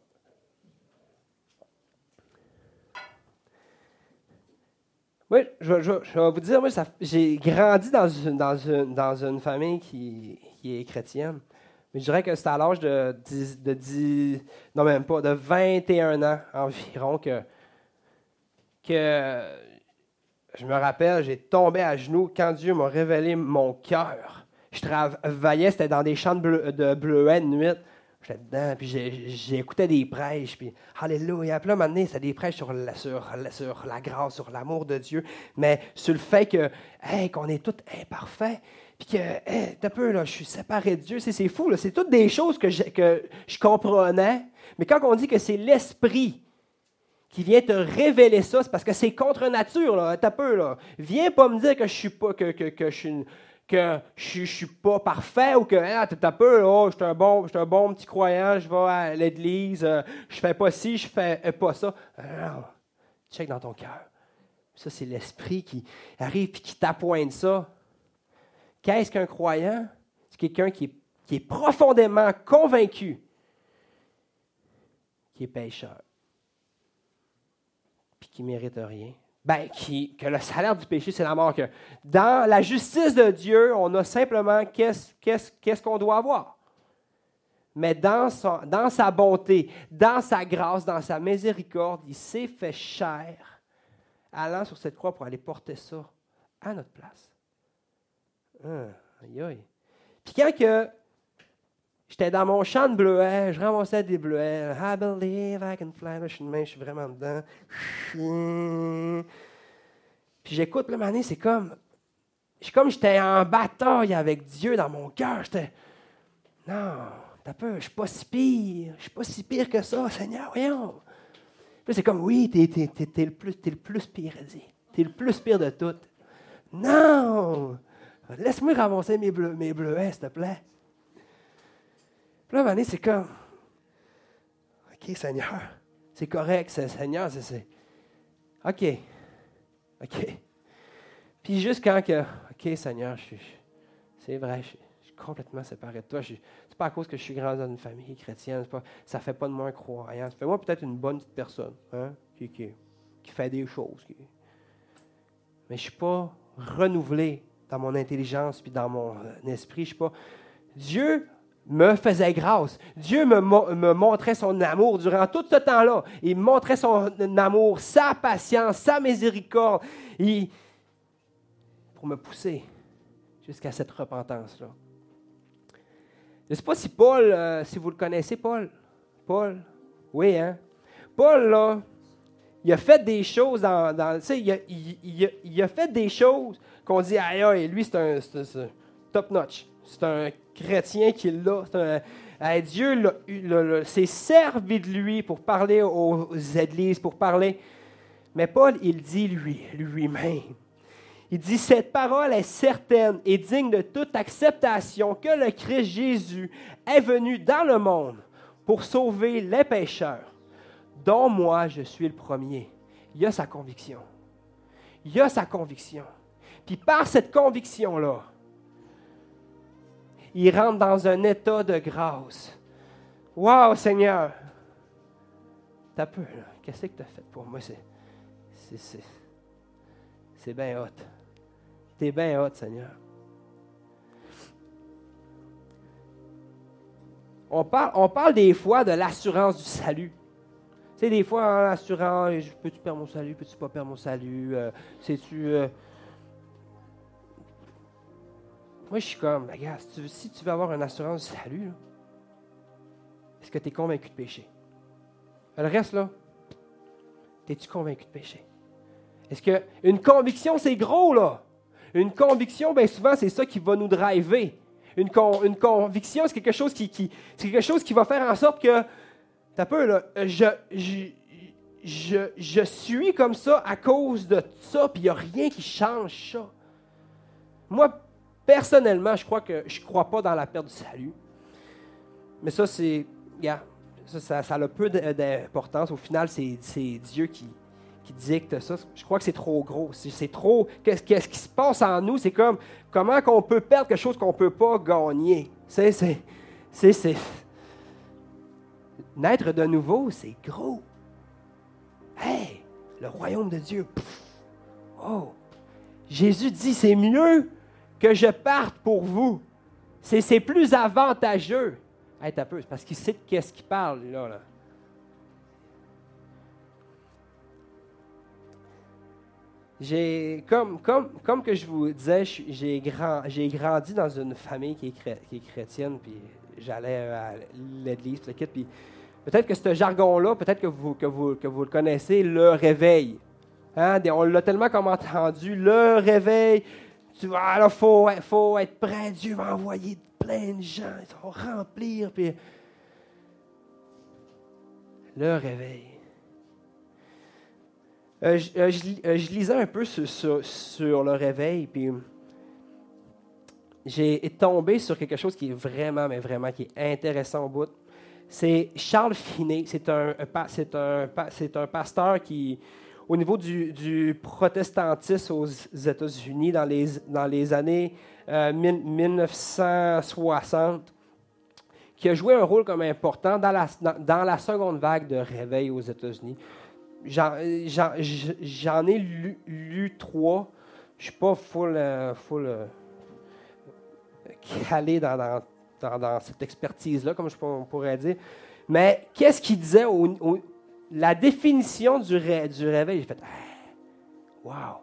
[SPEAKER 1] Oui, je, vais vous dire, moi, j'ai grandi dans une, dans une, dans une famille qui, chrétienne. Mais je dirais que c'est à l'âge de 10, de 10, non même pas, de 21 ans environ que, que je me rappelle, j'ai tombé à genoux quand Dieu m'a révélé mon cœur. Je travaillais, c'était dans des champs de, bleu, de bleuets de nuit. J'étais dedans, puis j'écoutais des prêches, puis Alléluia. Puis là, maintenant, c'était des prêches sur la, sur, sur la grâce, sur l'amour de Dieu, mais sur le fait que, hey, qu'on est tous imparfaits, puis que, hey, un peu, là, je suis séparé de Dieu. C'est fou, c'est toutes des choses que je, que je comprenais, mais quand on dit que c'est l'Esprit qui vient te révéler ça, c'est parce que c'est contre nature, là, un peu, là. Viens pas me dire que je suis pas, que, que, que je je ne suis pas parfait ou que ah, un peu, oh, je suis un, bon, un bon petit croyant, je vais à l'église, euh, je fais pas ci, je fais euh, pas ça. Non, check dans ton cœur. Ça, c'est l'esprit qui arrive et qui t'appointe ça. Qu'est-ce qu'un croyant? C'est quelqu'un qui est, profondément convaincu qui est pécheur puis qui ne mérite rien ben, que le salaire du péché, c'est la mort. Que dans la justice de Dieu, on a simplement qu'est-ce qu'on doit avoir. Mais dans, dans sa bonté, dans sa grâce, dans sa miséricorde, il s'est fait chair, allant sur cette croix pour aller porter ça à notre place. Hein, aïe, aïe. Puis quand que j'étais dans mon champ de bleuets, je ramassais des bleuets. I believe I can fly. je suis vraiment dedans. Puis j'écoute, le mané, c'est comme. C'est comme j'étais en bataille avec Dieu dans mon cœur. J'étais. Non, t'as peur, je suis pas si pire. Je suis pas si pire que ça, Seigneur, voyons. Puis c'est comme, oui, t'es, es, le, plus, le plus pire, T'es le plus pire de tout. Non! Laisse-moi ramasser mes, bleus, mes bleuets, s'il te plaît. Puis là, c'est comme, OK, Seigneur, c'est correct, Seigneur, c'est, OK, OK. Puis juste quand que, OK, Seigneur, c'est vrai, je, suis complètement séparé de toi. Ce n'est pas à cause que je suis grand dans une famille chrétienne. ça ne fait pas de moi un croyant. Ça fait moi peut-être une bonne petite personne hein, qui, qui, fait des choses. mais je ne suis pas renouvelé dans mon intelligence puis dans mon euh, esprit. Je suis pas. Dieu me faisait grâce. Dieu me, me, montrait son amour durant tout ce temps-là. Il montrait son amour, sa patience, sa miséricorde, pour me pousser jusqu'à cette repentance-là. Je ne sais pas si Paul, euh, si vous le connaissez, Paul. Paul, oui, hein? Paul, là, il a fait des choses dans. il, il, fait des choses qu'on dit, aïe, aïe, lui, c'est un, top notch. C'est un chrétien qui là. Dieu s'est servi de lui pour parler aux églises, pour parler. Mais Paul, il dit lui, lui-même. Il dit, cette parole est certaine et digne de toute acceptation que le Christ Jésus est venu dans le monde pour sauver les pécheurs, dont moi je suis le premier. Il a sa conviction. Il a sa conviction. Puis par cette conviction-là, il rentre dans un état de grâce. Wow, Seigneur! T'as peu. Qu'est-ce que tu fait pour moi? C'est, c'est, c'est, bien hot. T'es bien hot, Seigneur. On parle, on parle des fois de l'assurance du salut. Tu sais, des fois, l'assurance, peux-tu perdre mon salut, peux-tu pas perdre mon salut? Euh, sais-tu. Euh, Moi, je suis comme, regarde, si tu veux, avoir une assurance de salut, est-ce que tu es convaincu de pécher? Le reste, là, es-tu convaincu de pécher? Est-ce que une conviction, c'est gros, là? Une conviction, bien souvent, c'est ça qui va nous driver. Une, conviction, c'est quelque qui, qui quelque chose qui va faire en sorte que, t'as peur, là, je, je, je, je, suis comme ça à cause de ça, puis il n'y a rien qui change ça. Moi, Personnellement, je crois que je crois pas dans la perte du salut. Mais ça, c'est. ça, ça, a peu d'importance. Au final, c'est Dieu qui, qui dicte ça. Je crois que c'est trop gros. C'est trop. Qu'est-ce qui se passe en nous? C'est comme comment qu'on peut perdre quelque chose qu'on ne peut pas gagner? C'est. Naître de nouveau, c'est gros. Hey! Le royaume de Dieu. Oh! Jésus dit c'est mieux que je parte pour vous. C'est plus avantageux. Hey, un peu, parce qu'il sait de qu'est-ce qu'il parle, là, là. j'ai, comme, comme, comme que je vous disais, j'ai, grand, j'ai grandi dans une famille qui est, qui est chrétienne, puis j'allais à l'église, puis peut-être que ce jargon-là, peut-être que vous, que, vous, que vous le connaissez, le réveil. Hein, On l'a tellement comme entendu, le réveil. Tu vois, là, faut, faut être prêt. Dieu va envoyer plein de gens, ils vont remplir. Puis... Le réveil. Euh, je, euh, euh, je lisais un peu sur, sur- sur le réveil, puis j'ai tombé sur quelque chose qui est vraiment, mais vraiment, qui est intéressant au bout. C'est Charles Finet. C'est un, c'est un, un pasteur qui, au niveau du, protestantisme aux États-Unis dans les, dans les années euh, mille- 1960, qui a joué un rôle comme important dans la, dans, la seconde vague de réveil aux États-Unis. J'en, ai lu, lu trois. Je ne suis pas full, euh, full euh, calé dans, dans, dans- cette expertise-là, comme je pour- pourrais dire. Mais qu'est-ce qu'il disait la définition du, ré- du réveil? J'ai fait Wow!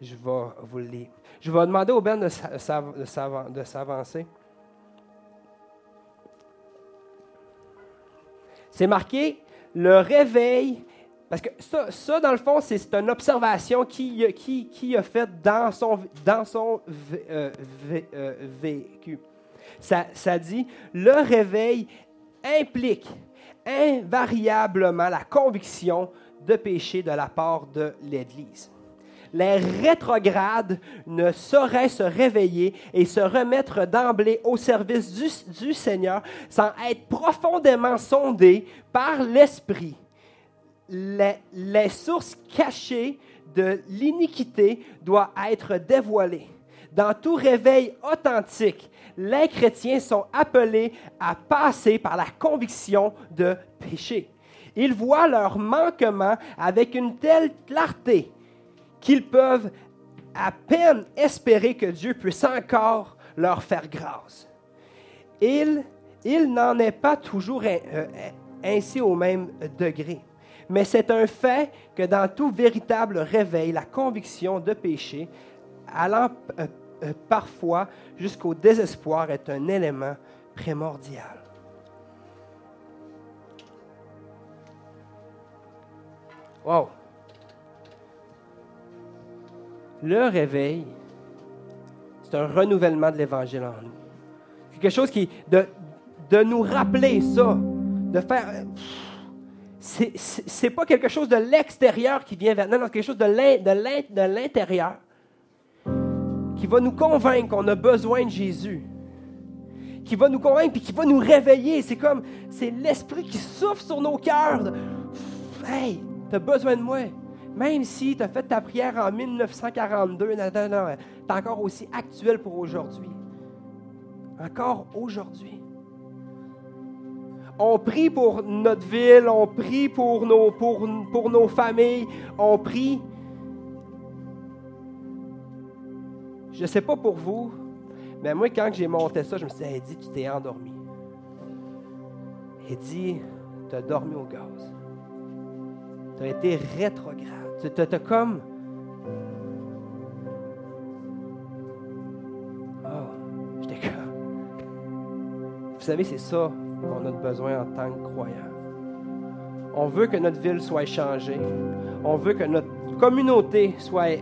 [SPEAKER 1] Je vais vous le lire. Je vais demander au Ben de de s'avan- de s'avancer. C'est marqué le réveil. Parce que ça, ça, dans le fond, c'est une observation qui, qui, a fait dans son, dans son euh, euh, vécu. Ça, dit, le réveil implique invariablement la conviction de péché de la part de l'Église. Les rétrogrades ne sauraient se réveiller et se remettre d'emblée au service du, Seigneur sans être profondément sondés par l'Esprit. Les, les sources cachées de l'iniquité doivent être dévoilées. Dans tout réveil authentique, les chrétiens sont appelés à passer par la conviction de péché. Ils voient leur manquement avec une telle clarté qu'ils peuvent à peine espérer que Dieu puisse encore leur faire grâce. Il, il n'en est pas toujours euh, ainsi au même degré. Mais c'est un fait que dans tout véritable réveil, la conviction de péché, allant euh, parfois jusqu'au désespoir, est un élément primordial. Wow! Le réveil, c'est un renouvellement de l'Évangile en nous. Quelque chose qui, de, nous rappeler ça, de faire. C'est, pas quelque chose de l'extérieur qui vient vers nous, non, c'est quelque chose de l'intérieur qui va nous convaincre qu'on a besoin de Jésus, qui va nous convaincre puis qui va nous réveiller. C'est comme, c'est l'Esprit qui souffle sur nos cœurs. Hey, tu as besoin de moi. Même si tu as fait ta prière en 1942, non, non, non, t'es encore aussi actuel pour aujourd'hui. Encore aujourd'hui. On prie pour notre ville, on prie pour nos, pour, pour nos familles, on prie. Je ne sais pas pour vous, mais moi, quand j'ai monté ça, je me suis dit, Eddie, tu t'es endormi. Eddie, tu as dormi au gaz. Tu as été rétrograde. Tu as comme. Oh, j'étais comme. Vous savez, c'est ça qu'on a besoin en tant que croyants. On veut que notre ville soit changée. On veut que notre communauté soit,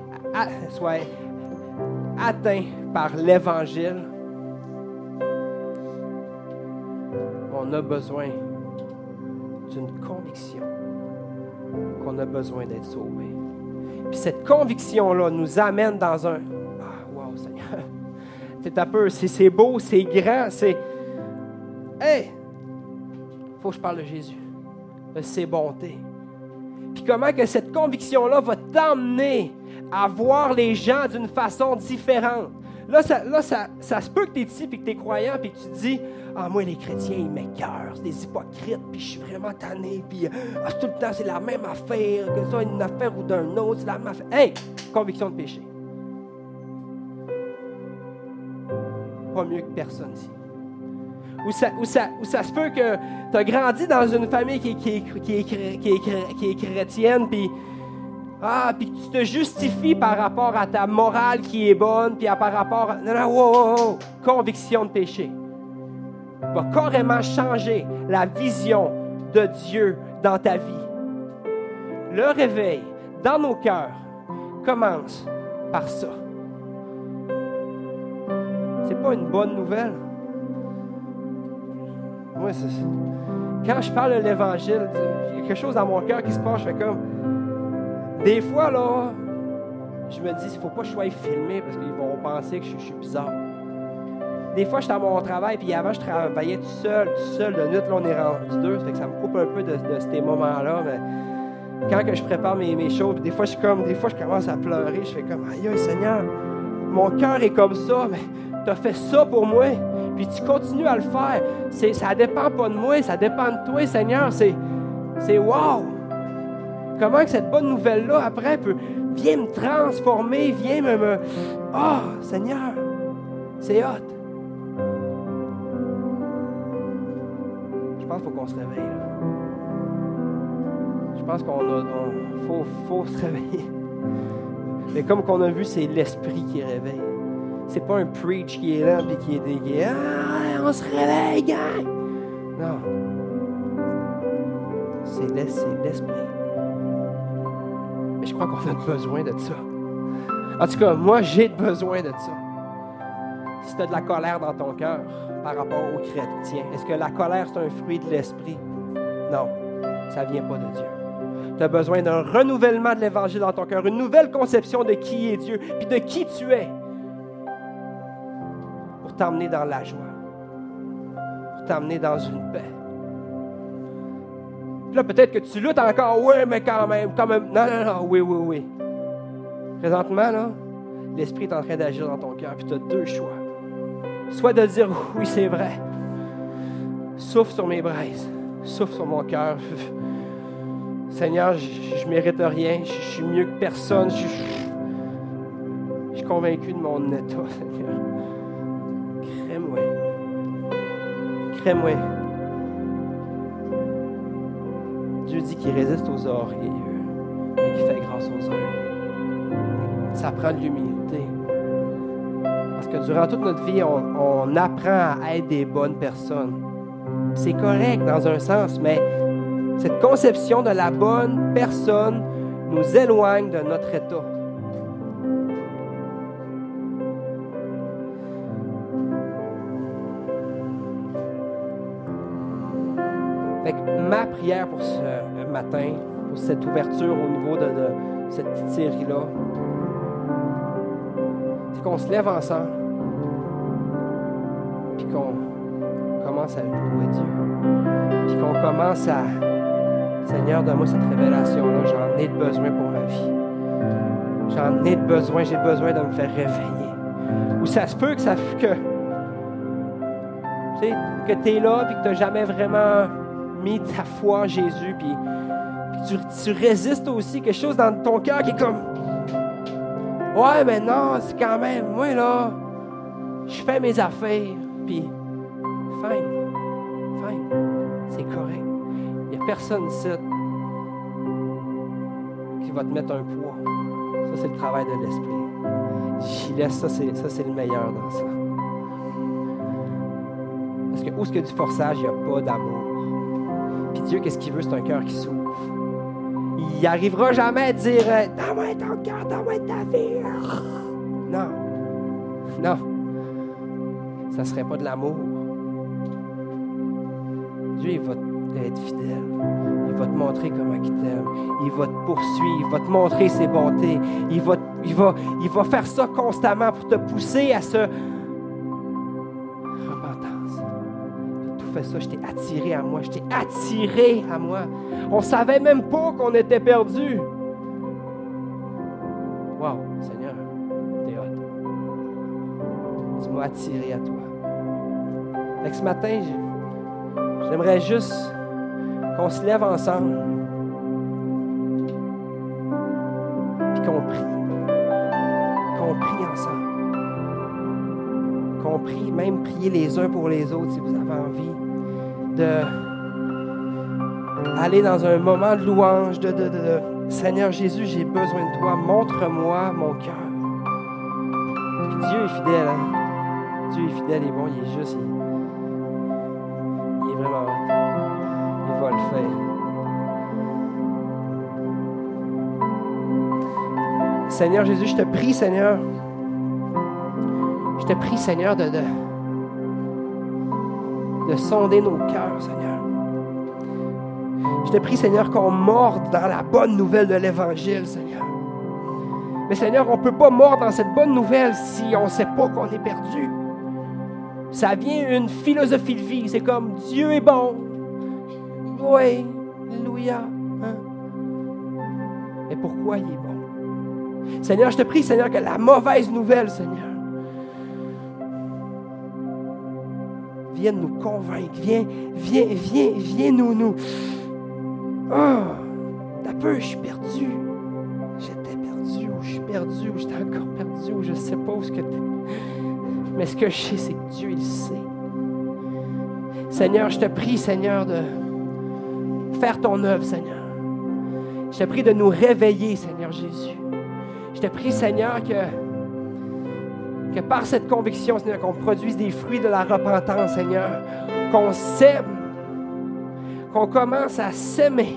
[SPEAKER 1] soit atteinte par l'Évangile. On a besoin d'une conviction qu'on a besoin d'être sauvé. Puis cette conviction-là nous amène dans un Ah, wow, Seigneur. C'est un peu, c'est c'est beau, c'est grand, c'est. Hey! Faut que je parle de Jésus, de ses bontés. Puis comment que cette conviction-là va t'emmener à voir les gens d'une façon différente? Là, ça, là, ça, ça se peut que tu es ici, puis que tu es croyant, puis que tu te dis Ah, moi, les chrétiens, ils m'écœurent, c'est des hypocrites, puis je suis vraiment tanné, puis ah, tout le temps, c'est la même affaire, que ça, une affaire ou d'un autre, c'est la même affaire. Hey, conviction de péché. Pas mieux que personne ici. Ou ça, ça, ça se peut que tu as grandi dans une famille qui, qui, qui, est, chrétienne, puis Ah, tu te justifies par rapport à ta morale qui est bonne, puis par rapport à... Non, non, wow, wow. Conviction de péché. Va carrément changer la vision de Dieu dans ta vie. Le réveil dans nos cœurs commence par ça. C'est pas une bonne nouvelle. Quand je parle de l'Évangile, il y a quelque chose dans mon cœur qui se passe. Je fais comme. Des fois, là, je me dis, il ne faut pas que je sois filmé parce qu'ils vont penser que je, suis bizarre. Des fois, je suis à mon travail, puis avant, je travaillais tout seul, tout seul. De nuit, là, on est rendu deux. Ça que ça me coupe un peu de, ces moments-là. Mais quand que je prépare mes, choses, des fois, je comme, des fois, je commence à pleurer. Je fais comme, aïe, Seigneur, mon cœur est comme ça, mais tu as fait ça pour moi puis tu continues à le faire. Ça ne dépend pas de moi, ça dépend de toi, Seigneur. C'est, c'est wow! Comment que cette bonne nouvelle-là, après, peut, vient me transformer, vient me... Ah, oh, Seigneur, c'est hot. Je pense qu'il faut qu'on se réveille. Je pense qu'on a, faut, faut se réveiller. Mais comme qu'on a vu, c'est l'esprit qui réveille. C'est pas un preach qui est là et qui est dégué. Ah, on se réveille, gang! Non. C'est l'esprit. Mais je crois qu'on a besoin de ça. En tout cas, moi, j'ai besoin de ça. Si tu as de la colère dans ton cœur par rapport aux chrétiens, est-ce que la colère, c'est un fruit de l'esprit? Non, ça ne vient pas de Dieu. Tu as besoin d'un renouvellement de l'Évangile dans ton cœur, une nouvelle conception de qui est Dieu, puis de qui tu es t'emmener dans la joie, pour t'emmener dans une paix. là, peut-être que tu luttes encore, oui, mais quand même, quand même. Non, non, non, oui, oui, oui. Présentement, là, l'Esprit est en train d'agir dans ton cœur, puis tu as deux choix. Soit de dire, oui, c'est vrai. Souffle sur mes braises, souffle sur mon cœur. Seigneur, je ne mérite rien, je, suis mieux que personne, je suis convaincu de mon état, Seigneur. Crée-moi. Dieu dit qu'il résiste aux orgueilleux, mais qu'il fait grâce aux hommes. Ça prend de l'humilité. Parce que durant toute notre vie, on apprend à être des bonnes personnes. C'est correct dans un sens, mais cette conception de la bonne personne nous éloigne de notre état. Ma prière pour ce matin, pour cette ouverture au niveau de, cette petite série-là, c'est qu'on se lève ensemble, puis qu'on commence à louer Dieu, puis qu'on commence à, Seigneur, donne-moi cette révélation-là, j'en ai besoin pour ma vie. J'en ai besoin, j'ai besoin de me faire réveiller. Ou ça se peut que ça que, que tu es là et que tu n'as jamais vraiment mis ta foi Jésus, puis, tu, résistes aussi quelque chose dans ton cœur qui est comme Ouais, mais non, c'est quand même, moi là, je fais mes affaires, puis fine, fine, c'est correct. Il n'y a personne ici qui va te mettre un poids. Ça, c'est le travail de l'esprit. J'y laisse ça, c'est, le meilleur dans ça. Parce que où est-ce a du forçage, il n'y a pas d'amour. Puis Dieu, qu'est-ce qu'il veut? C'est un cœur qui souffre. Il n'arrivera jamais à dire euh, Donne-moi ton cœur, donne-moi ta vie. Non. Non. Ça ne serait pas de l'amour. Dieu, il va être fidèle. Il va te montrer comment il t'aime. Il va te poursuivre. Il va te montrer ses bontés. Il va, il va, il va faire ça constamment pour te pousser à ce fait ça, je t'ai attiré à moi, je t'ai attiré à moi. On ne savait même pas qu'on était perdu. Wow, Seigneur, t'es hot. Tu m'as attiré à toi. Fait ce matin, j'aimerais juste qu'on se lève ensemble. Puis qu'on prie. Qu'on prie ensemble. Qu'on prie, même prier les uns pour les autres si vous avez envie de aller dans un moment de louange, de, Seigneur Jésus, j'ai besoin de toi. Montre-moi mon cœur. Dieu est fidèle. Hein? Dieu est fidèle et bon. Il est juste. Il, est vraiment. Il va le faire. Seigneur Jésus, je te prie, Seigneur. Je te prie, Seigneur, de, de, de sonder nos cœurs, Seigneur. Je te prie, Seigneur, qu'on morde dans la bonne nouvelle de l'Évangile, Seigneur. Mais Seigneur, on ne peut pas mordre dans cette bonne nouvelle si on ne sait pas qu'on est perdu. Ça vient une philosophie de vie. C'est comme Dieu est bon. Oui, Alléluia. Hein? Mais pourquoi il est bon? Seigneur, je te prie, Seigneur, que la mauvaise nouvelle, Seigneur, vienne nous convaincre. Viens, viens, viens, viens nous, nous, ah, t'as peu, je suis perdu. J'étais perdu, ou je suis perdu, ou j'étais encore perdu, ou je sais pas où ce que Mais ce que je sais, c'est que Dieu, il sait. Seigneur, je te prie, Seigneur, de faire ton œuvre, Seigneur. Je te prie de nous réveiller, Seigneur Jésus. Je te prie, Seigneur, que, que par cette conviction, Seigneur, qu'on produise des fruits de la repentance, Seigneur, qu'on sème qu'on commence à s'aimer.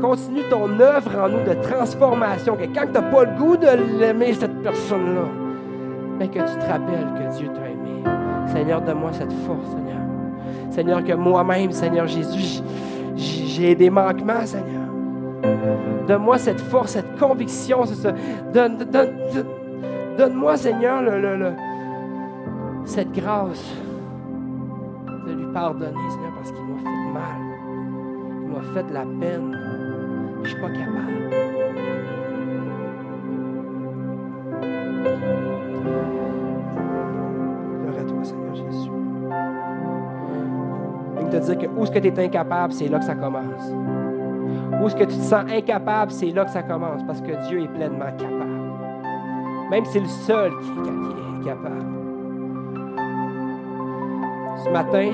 [SPEAKER 1] Continue ton œuvre en nous de transformation, que quand tu n'as pas le goût de l'aimer, cette personne-là, mais que tu te rappelles que Dieu t'a aimé. Seigneur, donne-moi cette force, Seigneur. Seigneur, que moi-même, Seigneur Jésus, j'ai des manquements, Seigneur. Donne-moi cette force, cette conviction. Donne, moi Seigneur, cette grâce de lui pardonner, Seigneur, parce qu'il m'a fait mal. Il m'a fait de la peine. Je ne suis pas capable. Gloire à toi, Seigneur Jésus. Je te dire que où est-ce que tu es incapable, c'est là que ça commence. Où est-ce que tu te sens incapable, c'est là que ça commence, parce que Dieu est pleinement capable. Même si c'est le seul qui est capable. Ce matin,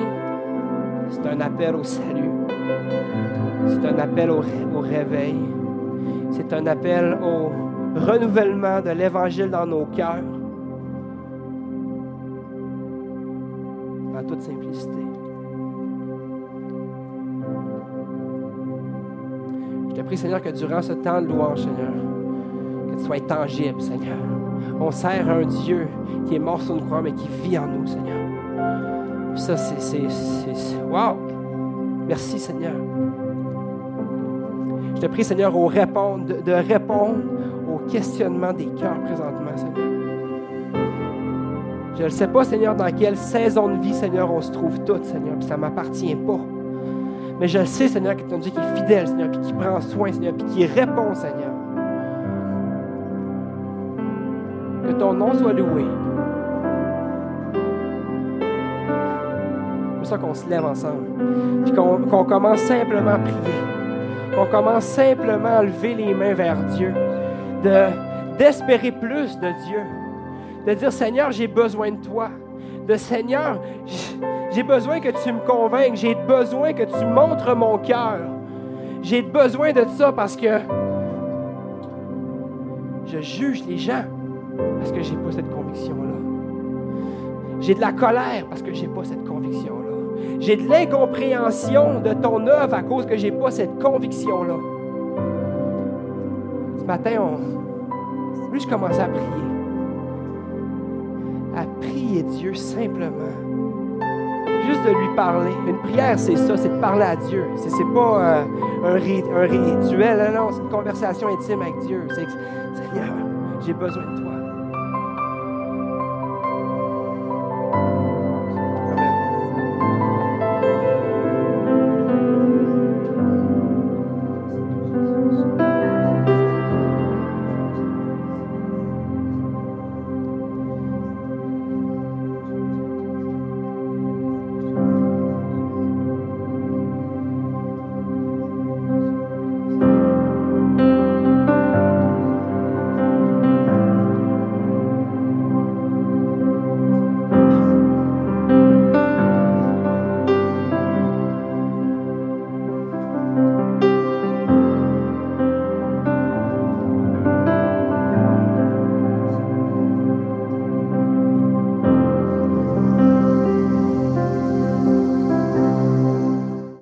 [SPEAKER 1] c'est un appel au salut. C'est un appel au, réveil. C'est un appel au renouvellement de l'Évangile dans nos cœurs. En toute simplicité. Prie, Seigneur, que durant ce temps de louange, Seigneur, que tu sois tangible, Seigneur. On sert un Dieu qui est mort sur une croix, mais qui vit en nous, Seigneur ça, c'est. Wow! Merci, Seigneur. Je te prie, Seigneur, de répondre, de, répondre aux questionnements des cœurs présentement, Seigneur. Je ne sais pas, Seigneur, dans quelle saison de vie, Seigneur, on se trouve toutes, Seigneur, puis ça ne m'appartient pas. Mais je sais, Seigneur, que tu un Dieu qui est fidèle, Seigneur, puis qui prend soin, Seigneur, puis qui répond, Seigneur. Que ton nom soit loué. ça qu'on se lève ensemble. Puis qu'on commence simplement à prier. Qu'on commence simplement à lever les mains vers Dieu. D'espérer plus de Dieu. De dire, Seigneur, j'ai besoin de toi. De Seigneur, j'ai besoin que tu me convainques. J'ai besoin que tu montres mon cœur. J'ai besoin de ça parce que je juge les gens parce que j'ai pas cette conviction-là. J'ai de la colère parce que j'ai pas cette conviction-là. J'ai de l'incompréhension de ton œuvre à cause que je n'ai pas cette conviction-là. Ce matin, on... lui, je commençais à prier. À prier Dieu simplement. Juste de lui parler. Une prière, c'est ça, c'est de parler à Dieu. C'est, n'est pas euh, un, rituel, non, c'est une conversation intime avec Dieu. C'est Seigneur, j'ai besoin de toi.